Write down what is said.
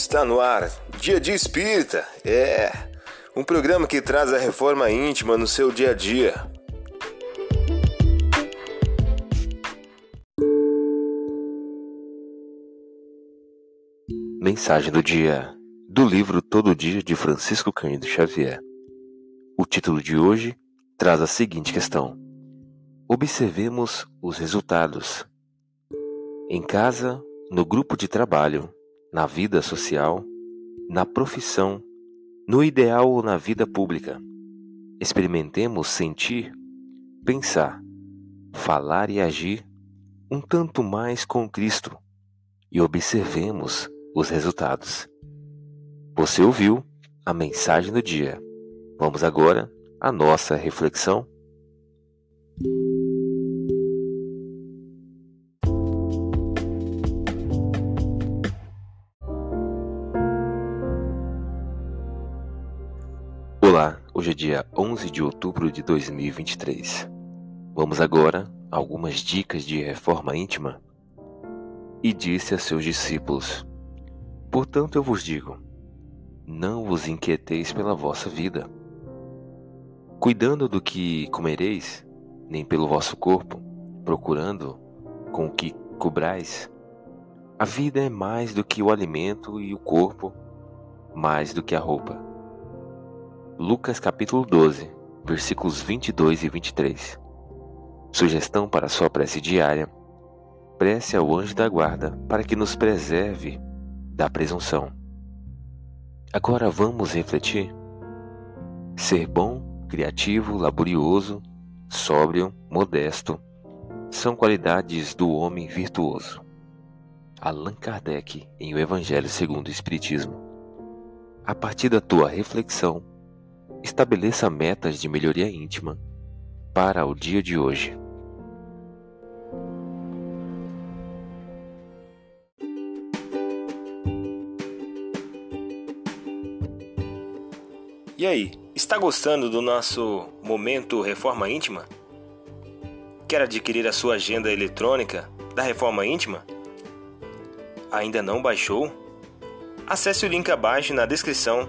Está no ar, Dia de Espírita. É um programa que traz a reforma íntima no seu dia a dia. Mensagem do dia do livro Todo Dia de Francisco Cândido Xavier. O título de hoje traz a seguinte questão: Observemos os resultados. Em casa, no grupo de trabalho, na vida social, na profissão, no ideal ou na vida pública. Experimentemos sentir, pensar, falar e agir um tanto mais com Cristo e observemos os resultados. Você ouviu a mensagem do dia. Vamos agora à nossa reflexão. Olá, hoje é dia 11 de outubro de 2023. Vamos agora a algumas dicas de reforma íntima. E disse a seus discípulos: Portanto eu vos digo, não vos inquieteis pela vossa vida, cuidando do que comereis, nem pelo vosso corpo, procurando com o que cobrais. A vida é mais do que o alimento e o corpo mais do que a roupa. Lucas capítulo 12, versículos 22 e 23. Sugestão para sua prece diária. Prece ao anjo da guarda para que nos preserve da presunção. Agora vamos refletir. Ser bom, criativo, laborioso, sóbrio, modesto são qualidades do homem virtuoso. Allan Kardec, em O Evangelho segundo o Espiritismo. A partir da tua reflexão, estabeleça metas de melhoria íntima para o dia de hoje. E aí, está gostando do nosso momento Reforma Íntima? Quer adquirir a sua agenda eletrônica da Reforma Íntima? Ainda não baixou? Acesse o link abaixo na descrição